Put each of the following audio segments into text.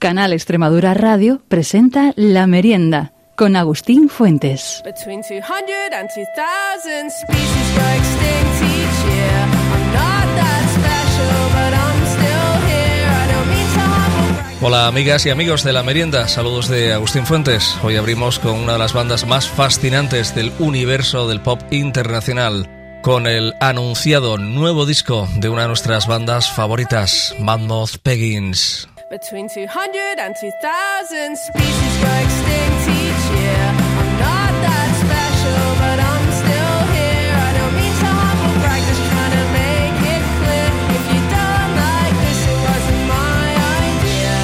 Canal Extremadura Radio presenta La Merienda con Agustín Fuentes. Hola amigas y amigos de la merienda, saludos de Agustín Fuentes. Hoy abrimos con una de las bandas más fascinantes del universo del pop internacional, con el anunciado nuevo disco de una de nuestras bandas favoritas, Mammoth Peggins. Between 200 and 2,000 species go extinct each year. I'm not that special, but I'm still here. I don't mean to humble brag, just trying to make it clear. If you don't like this, it wasn't my idea.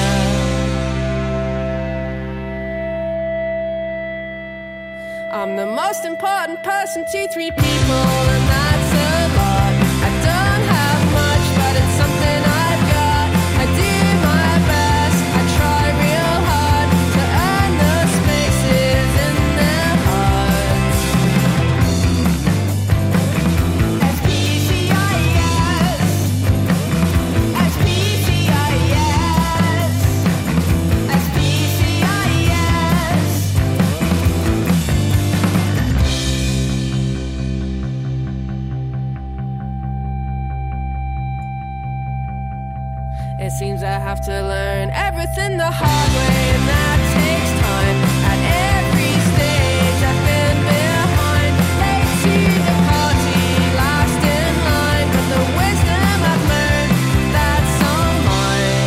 I'm the most important person to three people, I have to learn everything the hard way, and that takes time. At every stage, I've been behind, late to the party, last in line. But the wisdom I've learned, that's all mine.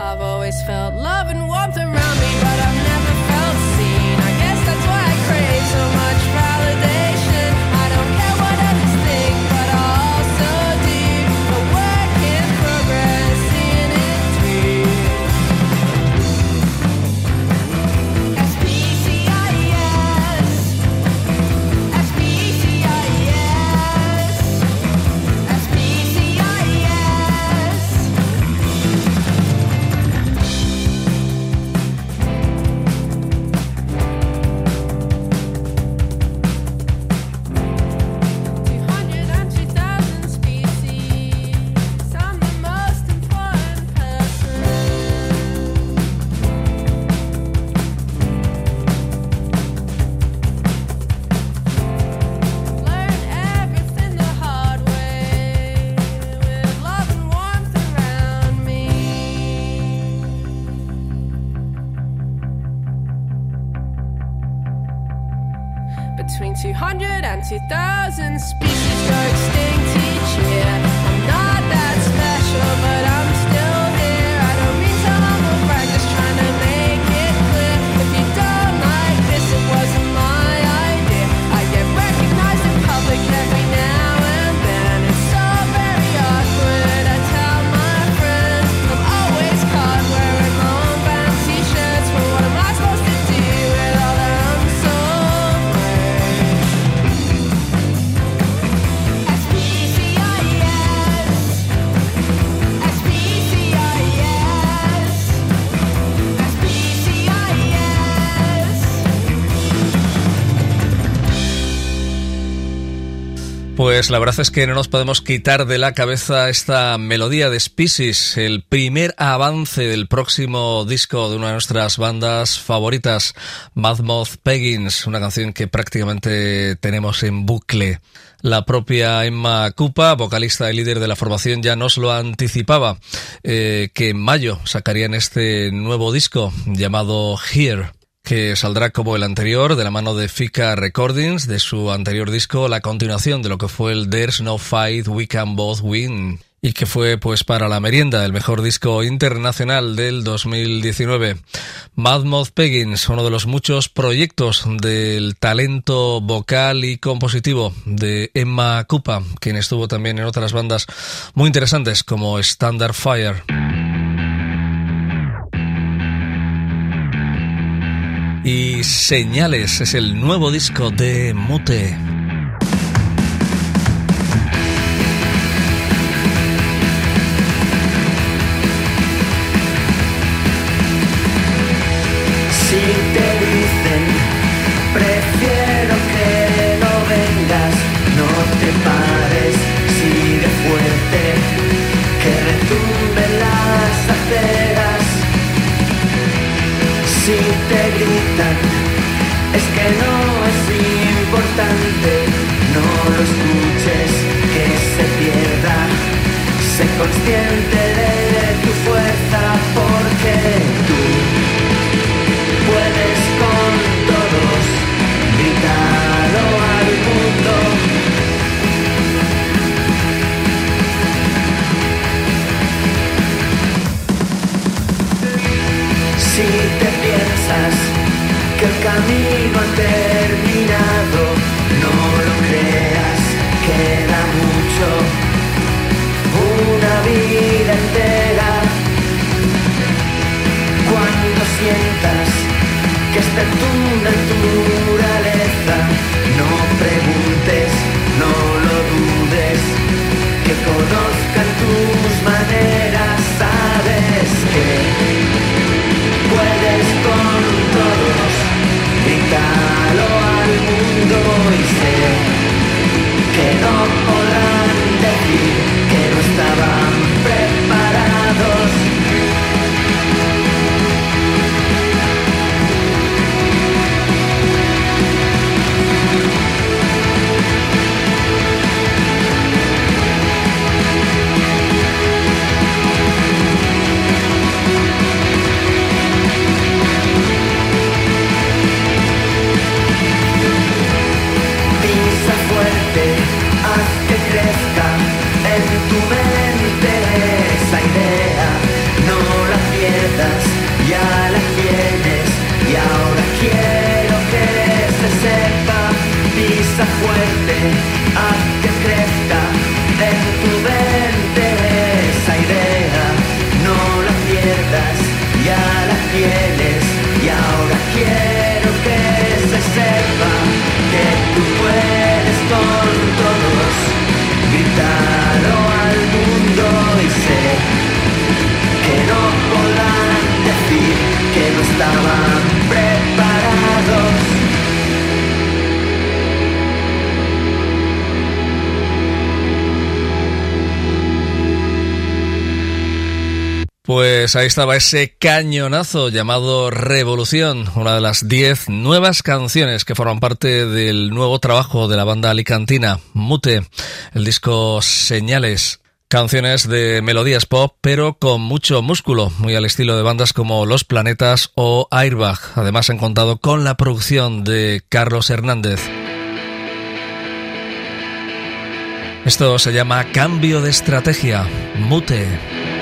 I've always felt love and warmth around Pues la verdad es que no nos podemos quitar de la cabeza esta melodía de Species, el primer avance del próximo disco de una de nuestras bandas favoritas, Madmoth Peggins, una canción que prácticamente tenemos en bucle. La propia Emma Cupa, vocalista y líder de la formación, ya nos lo anticipaba, eh, que en mayo sacarían este nuevo disco llamado Here que saldrá como el anterior de la mano de Fika Recordings de su anterior disco, la continuación de lo que fue el There's No Fight We Can Both Win y que fue pues para la merienda el mejor disco internacional del 2019. Madmoth Peggins, uno de los muchos proyectos del talento vocal y compositivo de Emma Cupa, quien estuvo también en otras bandas muy interesantes como Standard Fire. Y Señales es el nuevo disco de Mute. consciente de tu fuerza porque tú puedes con todos gritarlo al mundo. Si te piensas que el camino te Pues ahí estaba ese cañonazo llamado Revolución, una de las 10 nuevas canciones que forman parte del nuevo trabajo de la banda alicantina Mute, el disco Señales. Canciones de melodías pop, pero con mucho músculo, muy al estilo de bandas como Los Planetas o Airbag. Además han contado con la producción de Carlos Hernández. Esto se llama Cambio de Estrategia, Mute.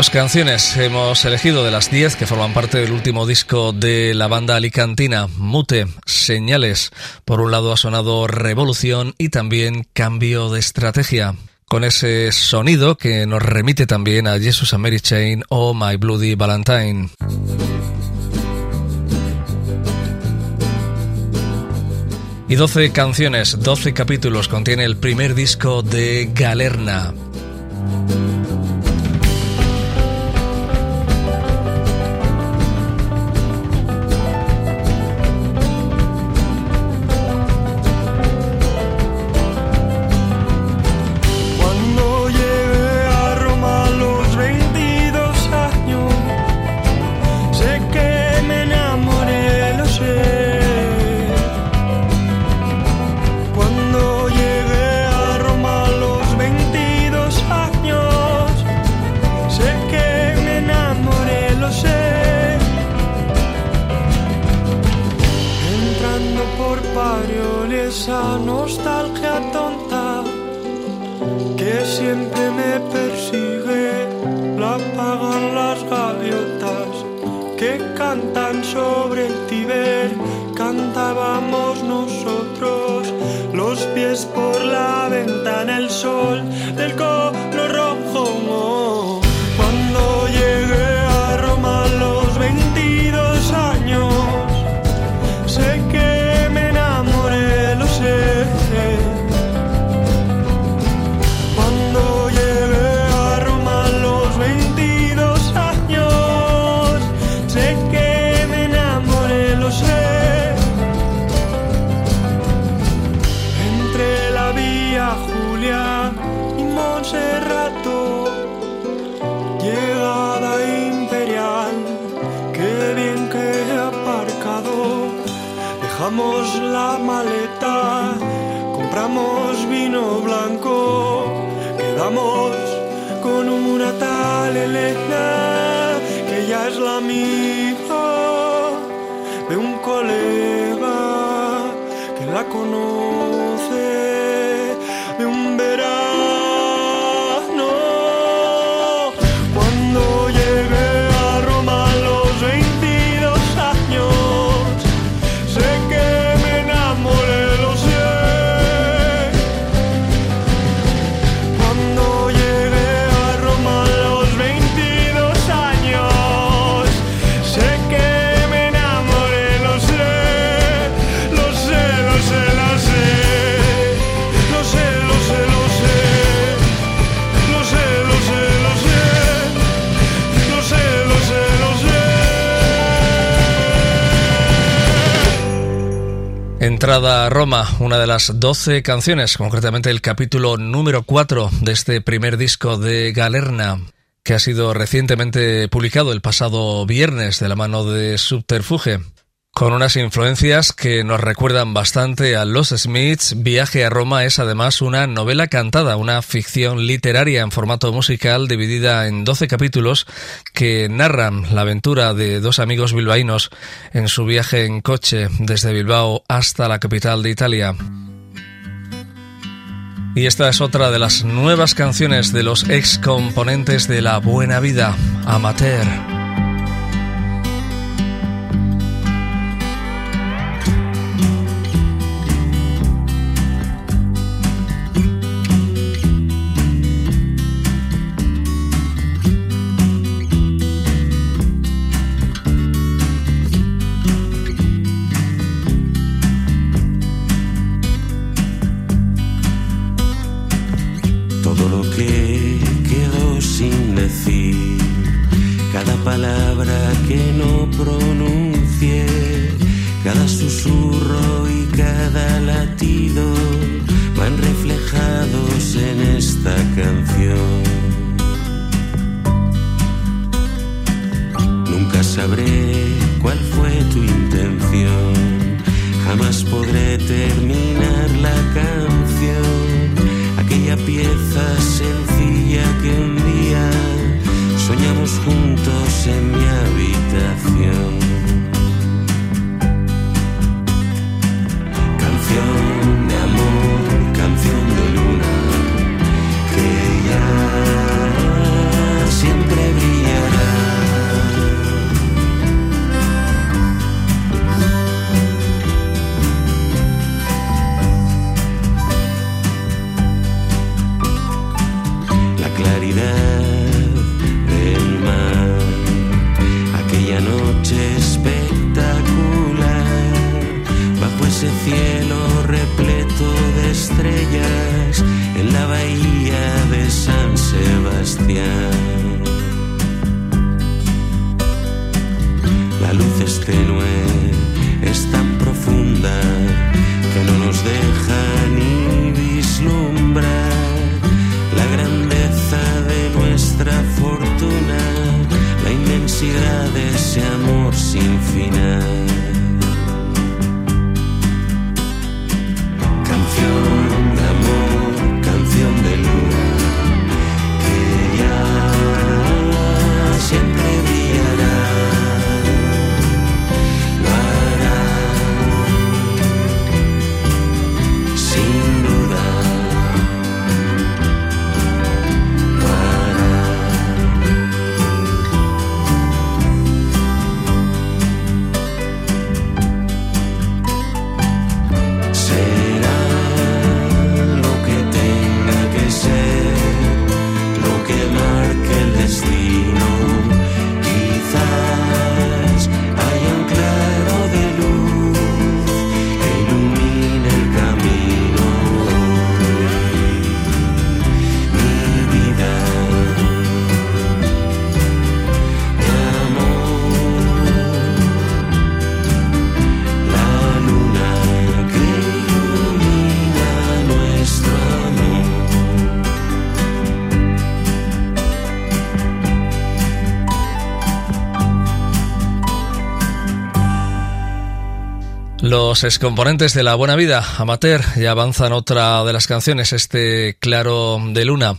Dos canciones hemos elegido de las diez que forman parte del último disco de la banda alicantina, Mute, Señales. Por un lado ha sonado Revolución y también Cambio de Estrategia con ese sonido que nos remite también a Jesus and Mary Chain o My Bloody Valentine. Y 12 canciones, 12 capítulos contiene el primer disco de Galerna. esa nostalgia tonta que siempre me persigue. La pagan las gaviotas que cantan sobre el Tiber. Cantábamos nosotros los pies por la ventana, el sol del corazón la maleta, compramos vino blanco, quedamos con una tal Elena, que ya es la amiga de un colega que la conoce Entrada a Roma, una de las 12 canciones, concretamente el capítulo número 4 de este primer disco de Galerna, que ha sido recientemente publicado el pasado viernes de la mano de Subterfuge con unas influencias que nos recuerdan bastante a Los Smiths. Viaje a Roma es además una novela cantada, una ficción literaria en formato musical dividida en 12 capítulos que narran la aventura de dos amigos bilbaínos en su viaje en coche desde Bilbao hasta la capital de Italia. Y esta es otra de las nuevas canciones de los ex componentes de La Buena Vida, Amateur. Los excomponentes de la buena vida, amateur, ya avanzan otra de las canciones, este Claro de Luna.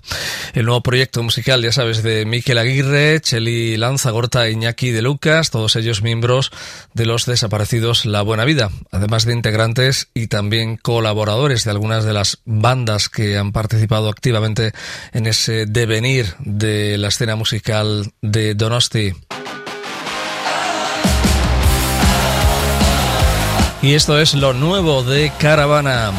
El nuevo proyecto musical, ya sabes, de Miquel Aguirre, Cheli Lanza, Gorta, Iñaki de Lucas, todos ellos miembros de los desaparecidos La Buena Vida, además de integrantes y también colaboradores de algunas de las bandas que han participado activamente en ese devenir de la escena musical de Donosti. y esto es lo nuevo de Caravana.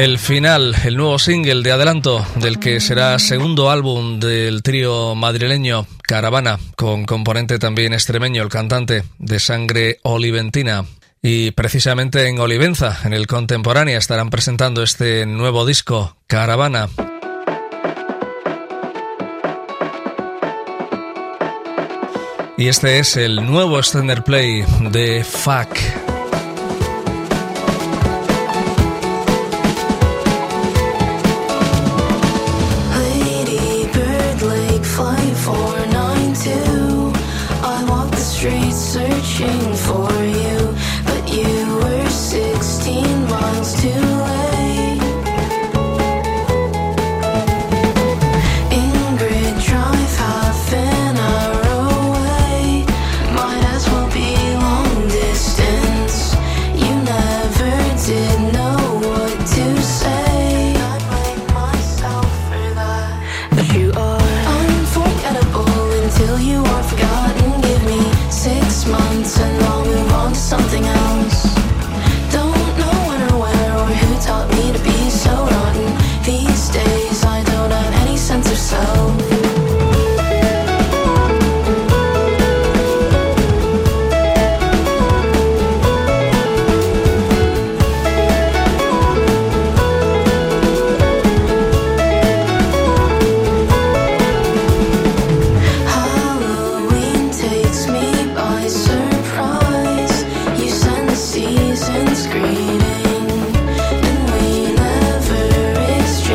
El final, el nuevo single de adelanto del que será segundo álbum del trío madrileño Caravana, con componente también extremeño, el cantante de sangre oliventina. Y precisamente en Olivenza, en el Contemporánea, estarán presentando este nuevo disco, Caravana. Y este es el nuevo extender play de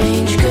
Fuck.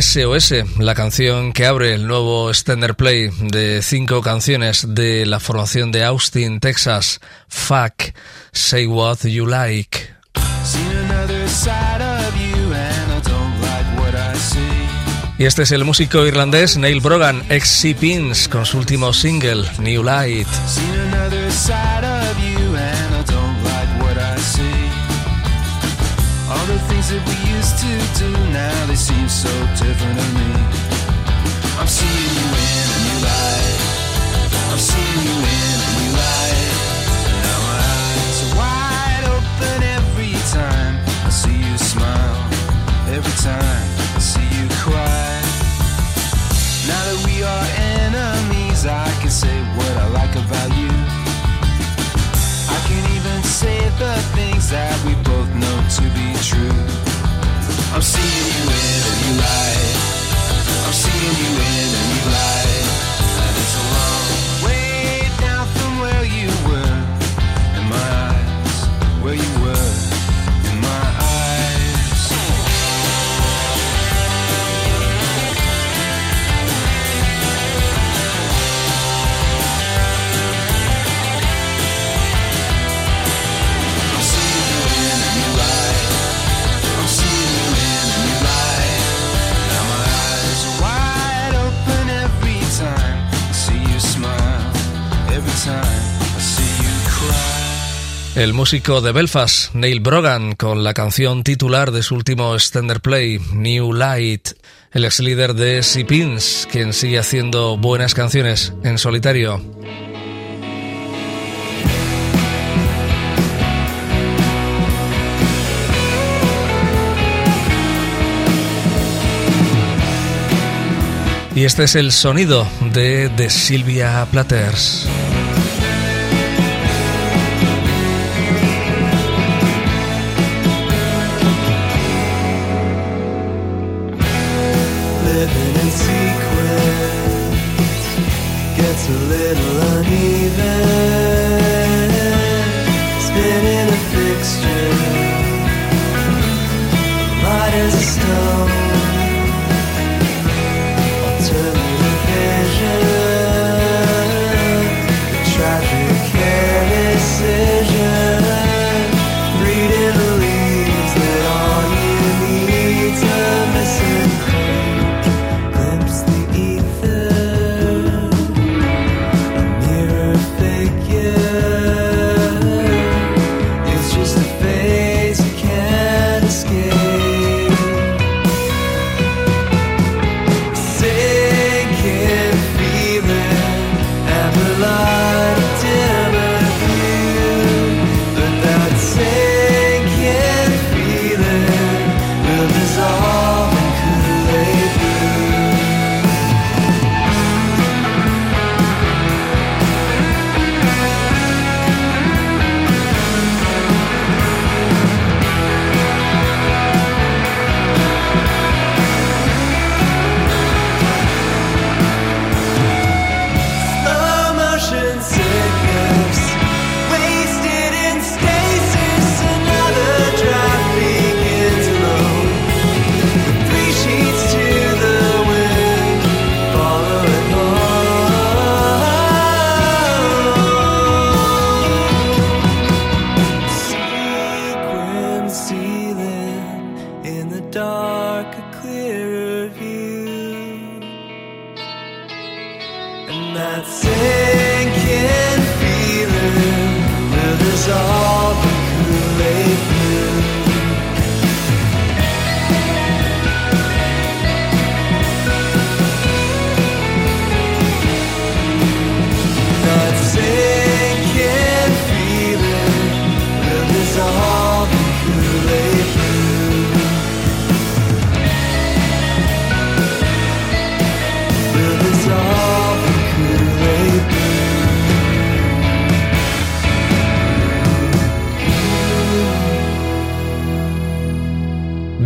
SOS, la canción que abre el nuevo extender play de cinco canciones de la formación de Austin, Texas. Fuck, say what you like. Y este es el músico irlandés Neil Brogan, ex Sea Pins, con su último single, New Light. To now, they seem so different to me. I'm seeing you in a new light. I'm seeing you in a new light. Now my eyes are wide open every time I see you smile. Every time I see you cry. Now that we are enemies, I can say what I like about you. I can even say the things that we both know to be true. I'm seeing you in a new light. I'm seeing you in a new light. And it's a long way down from where you were in my eyes, where you were El músico de Belfast, Neil Brogan, con la canción titular de su último extender play, New Light. El ex líder de Sea Pins, quien sigue haciendo buenas canciones en solitario. Y este es el sonido de, de Silvia Platters.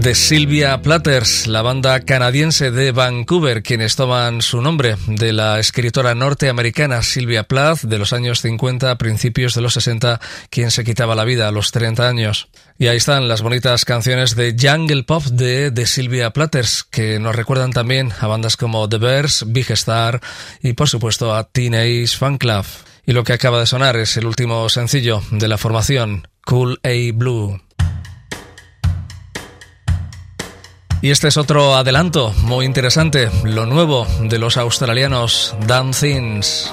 De Sylvia Platters, la banda canadiense de Vancouver, quienes toman su nombre de la escritora norteamericana Sylvia Plath de los años 50 a principios de los 60, quien se quitaba la vida a los 30 años. Y ahí están las bonitas canciones de Jungle Pop de, de Sylvia Platters, que nos recuerdan también a bandas como The Bears, Big Star y por supuesto a Teenage Fan Club. Y lo que acaba de sonar es el último sencillo de la formación, Cool A Blue. Y este es otro adelanto muy interesante, lo nuevo de los australianos Dan Things.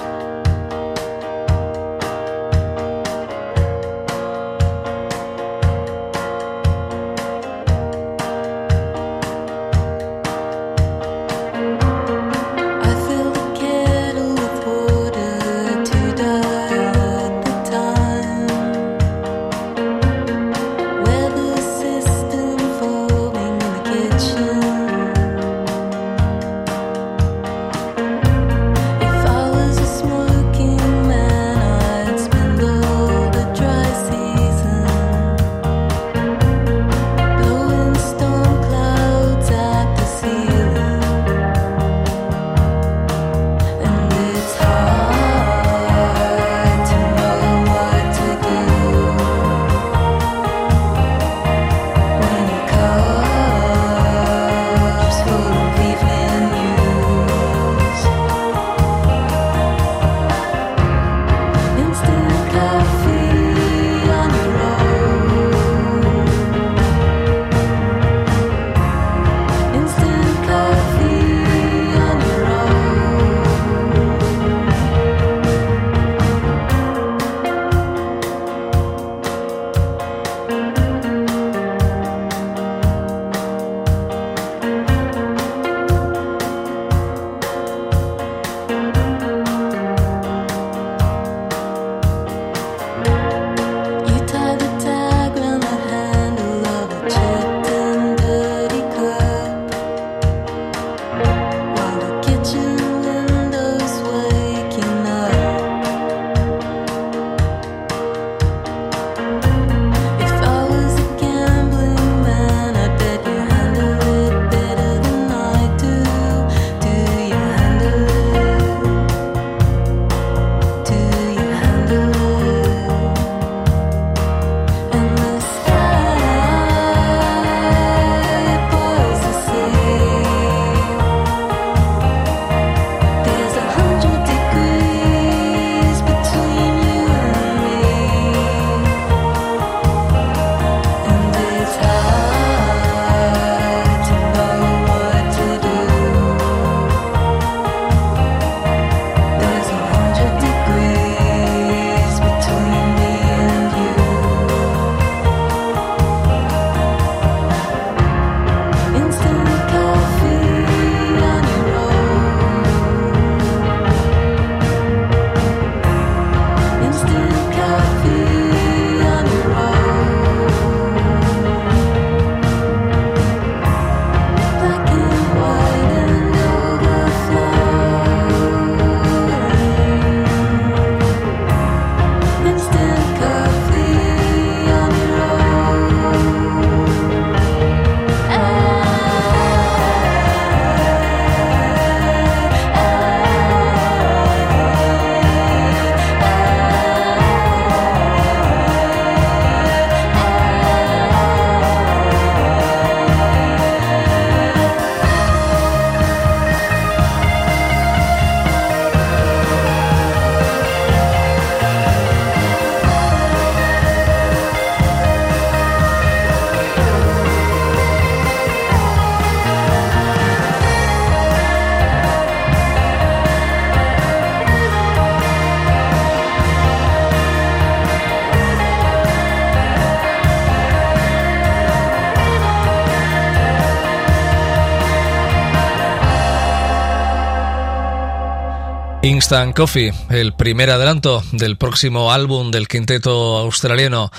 Instant Coffee, el primer adelanto del próximo álbum del quinteto australiano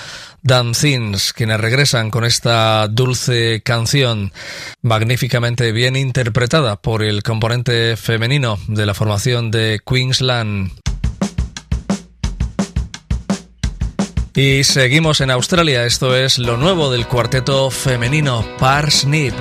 Dan Thins, quienes regresan con esta dulce canción magníficamente bien interpretada por el componente femenino de la formación de Queensland. Y seguimos en Australia, esto es lo nuevo del cuarteto femenino Parsnip.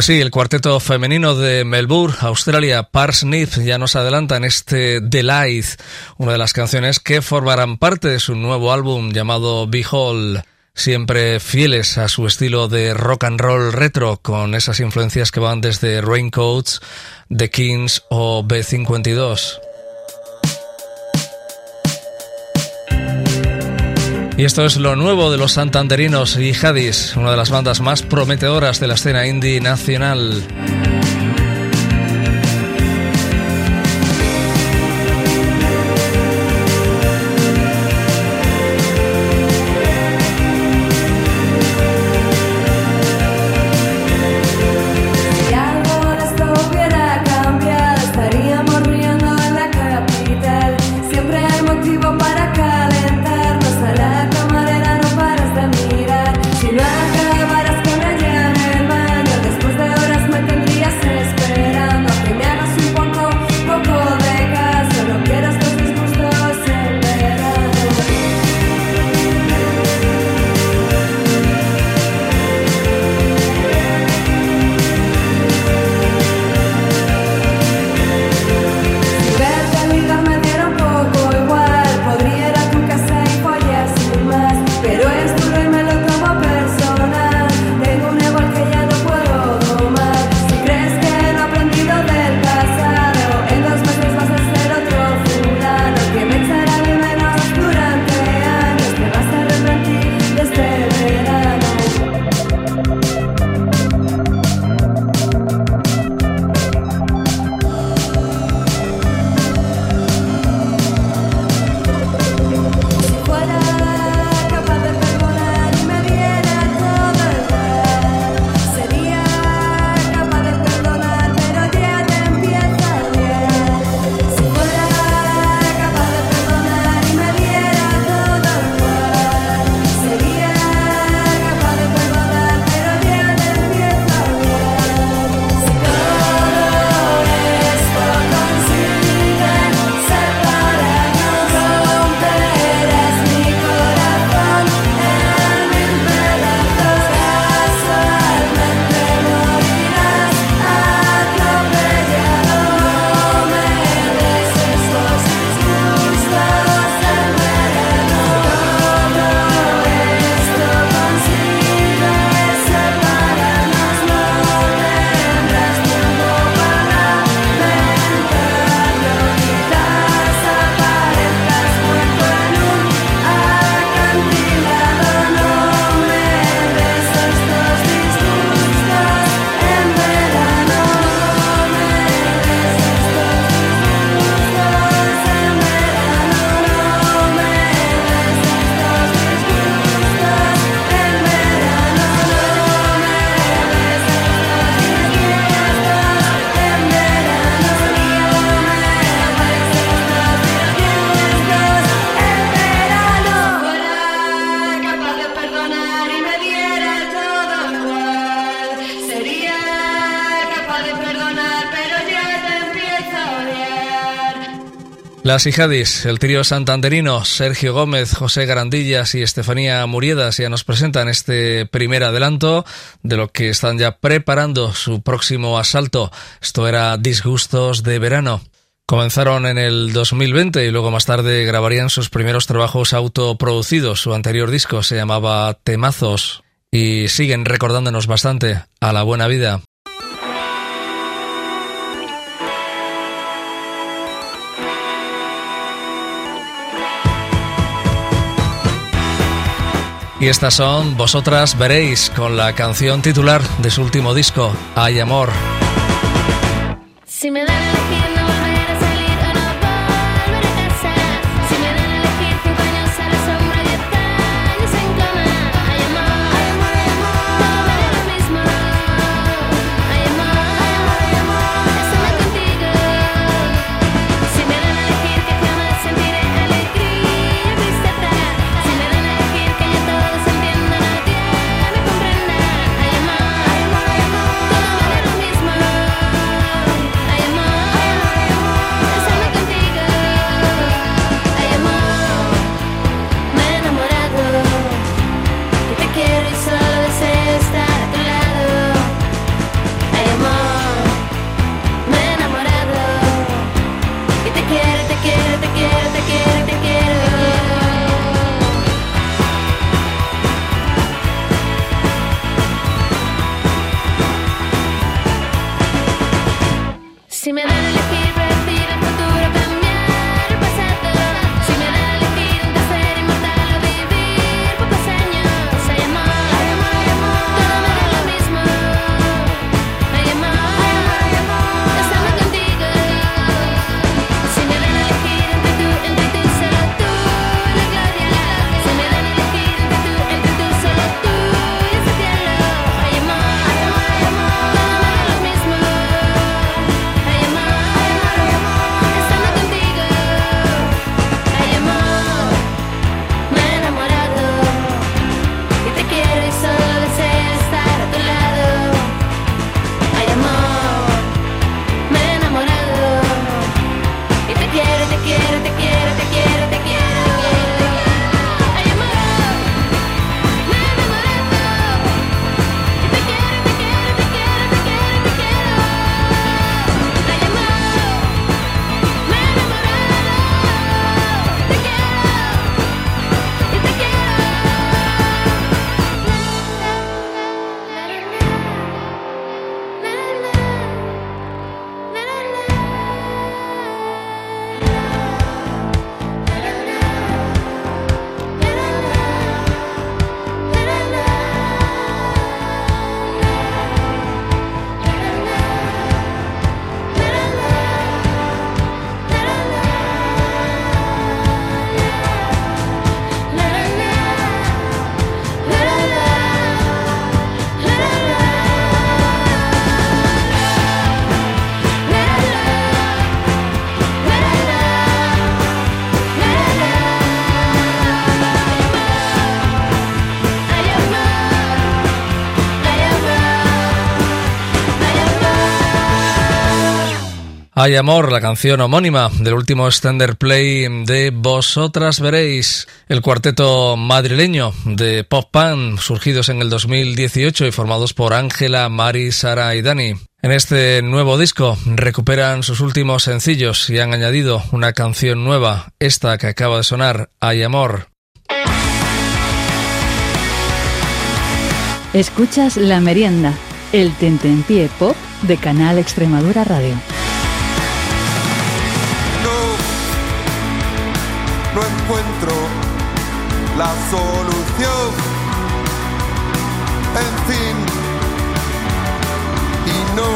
Pues sí, el cuarteto femenino de Melbourne, Australia, Parsnip, ya nos adelanta en este Delight, una de las canciones que formarán parte de su nuevo álbum llamado Behold siempre fieles a su estilo de rock and roll retro, con esas influencias que van desde Raincoats, The Kings o B52. Y esto es lo nuevo de los santanderinos y Hadis, una de las bandas más prometedoras de la escena indie nacional. Las Hijadis, el trío santanderino Sergio Gómez, José Garandillas y Estefanía Muriedas ya nos presentan este primer adelanto de lo que están ya preparando su próximo asalto. Esto era Disgustos de Verano. Comenzaron en el 2020 y luego más tarde grabarían sus primeros trabajos autoproducidos. Su anterior disco se llamaba Temazos y siguen recordándonos bastante a la buena vida. Y estas son Vosotras Veréis con la canción titular de su último disco, Hay Amor. Si me Hay amor, la canción homónima del último extender play de Vosotras Veréis, el cuarteto madrileño de pop punk surgidos en el 2018 y formados por Ángela, Mari, Sara y Dani. En este nuevo disco recuperan sus últimos sencillos y han añadido una canción nueva, esta que acaba de sonar, Hay amor. Escuchas La Merienda, el tentempié pop de Canal Extremadura Radio. No encuentro la solución. En fin, y no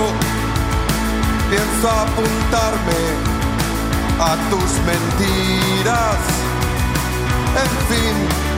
pienso apuntarme a tus mentiras. En fin.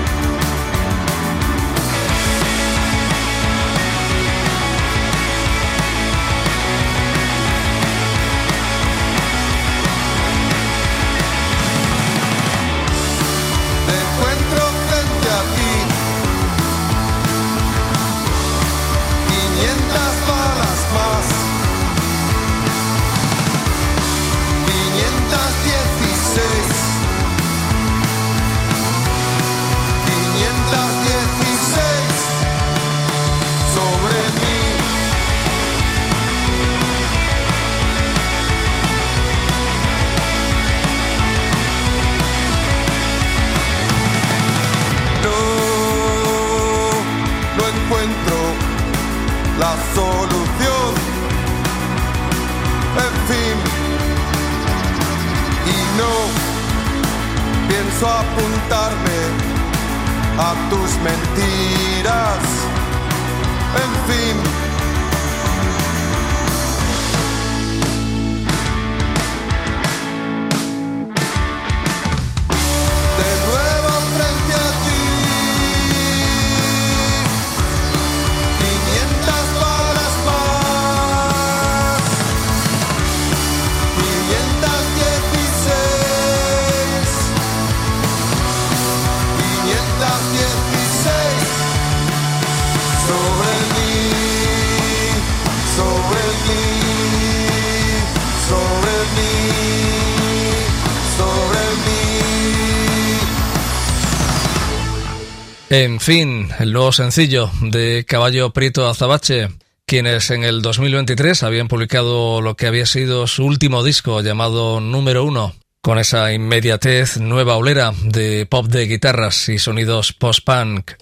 En fin, el nuevo sencillo de Caballo Prieto Azabache, quienes en el 2023 habían publicado lo que había sido su último disco llamado Número Uno, con esa inmediatez nueva olera de pop de guitarras y sonidos post-punk.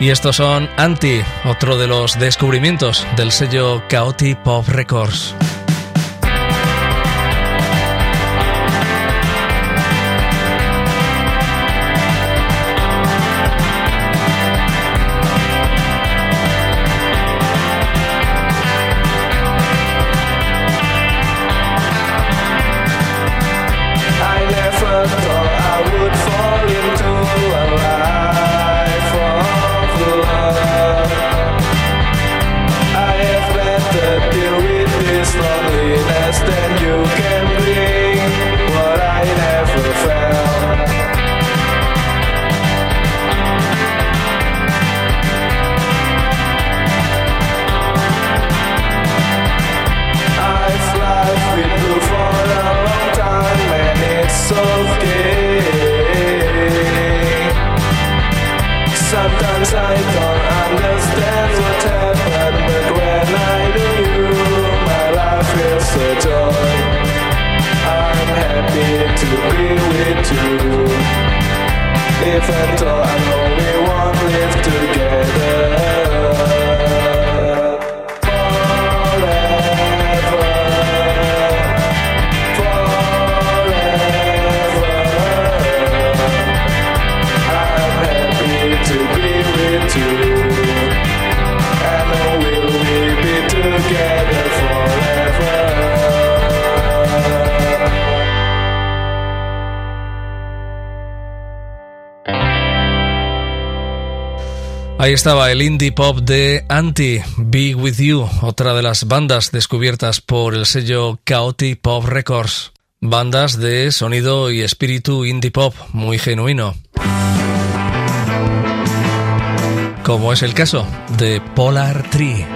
Y estos son Anti, otro de los descubrimientos del sello Chaotic Pop Records. Ahí estaba el indie pop de Anti, Be With You, otra de las bandas descubiertas por el sello Chaotic Pop Records. Bandas de sonido y espíritu indie pop muy genuino. Como es el caso de Polar Tree.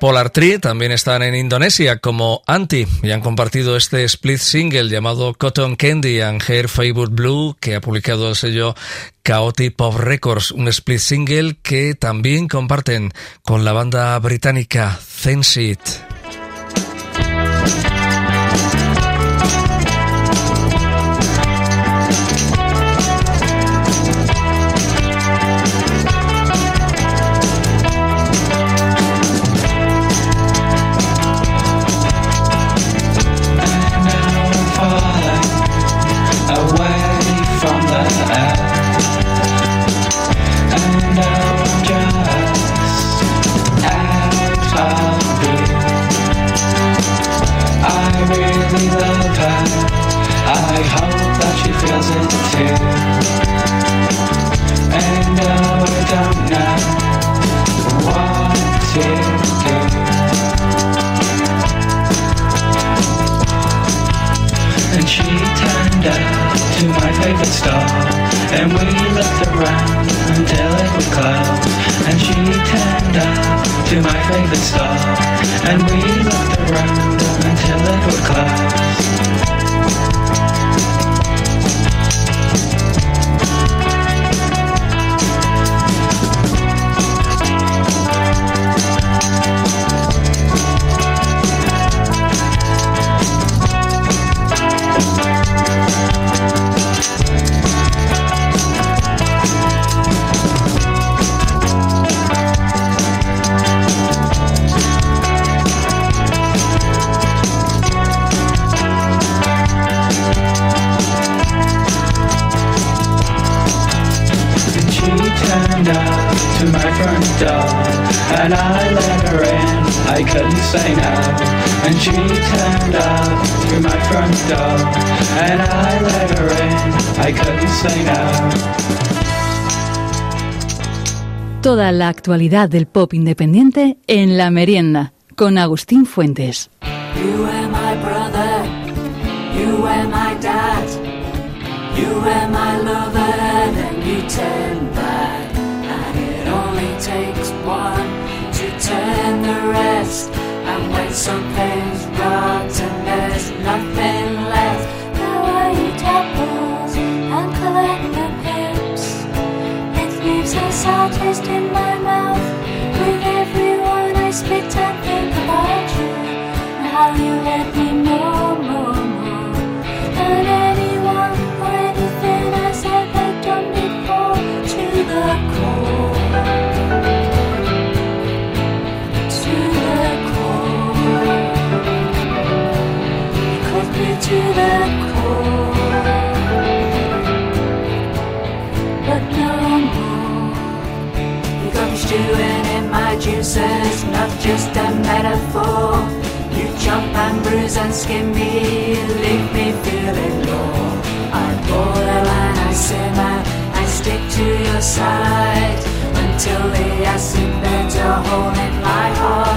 Polar Tree, también están en Indonesia como Anti y han compartido este split single llamado Cotton Candy and Hair Favorite Blue que ha publicado el sello Chaotic Pop Records, un split single que también comparten con la banda británica favorite star And we looked around until it was cloud And she turned out to my favorite star. And we looked around until it was cloud Toda la actualidad del pop independiente en la merienda con Agustín Fuentes. You were my brother, you were my dad, you were my lover, then you turn back. And it only takes one to turn the rest. And when something's rotten, there's nothing shall taste in Stewing in my juices, not just a metaphor. You jump and bruise and skin me, leave me feeling low. I boil and I simmer, I stick to your side until the acid burns a hole in my heart.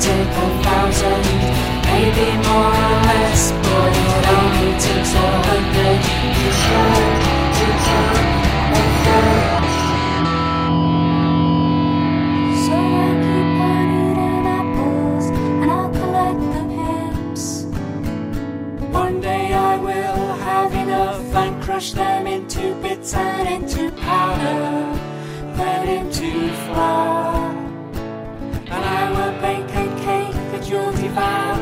Take a thousand, maybe more or less, but it only takes a hundred to show, to tell, and tell. So I keep on eating apples and I'll collect the pips. One day I will have enough and crush them into bits and into powder, then into flour. you'll be fine.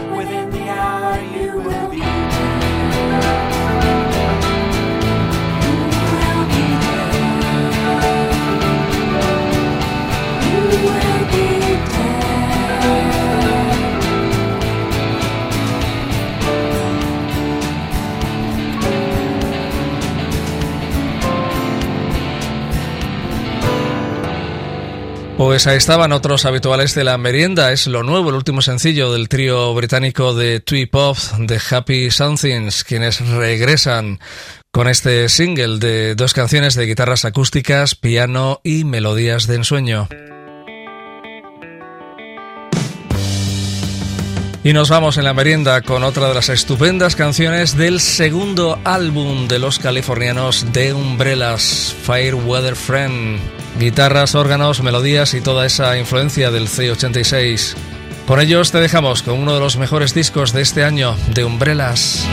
Pues ahí estaban otros habituales de la merienda. Es lo nuevo, el último sencillo del trío británico de Twee Pop, de Happy Somethings, quienes regresan con este single de dos canciones de guitarras acústicas, piano y melodías de ensueño. Y nos vamos en la merienda con otra de las estupendas canciones del segundo álbum de los californianos de Umbrellas, Fireweather Friend. Guitarras, órganos, melodías y toda esa influencia del C86. Con ellos te dejamos con uno de los mejores discos de este año, de Umbrellas.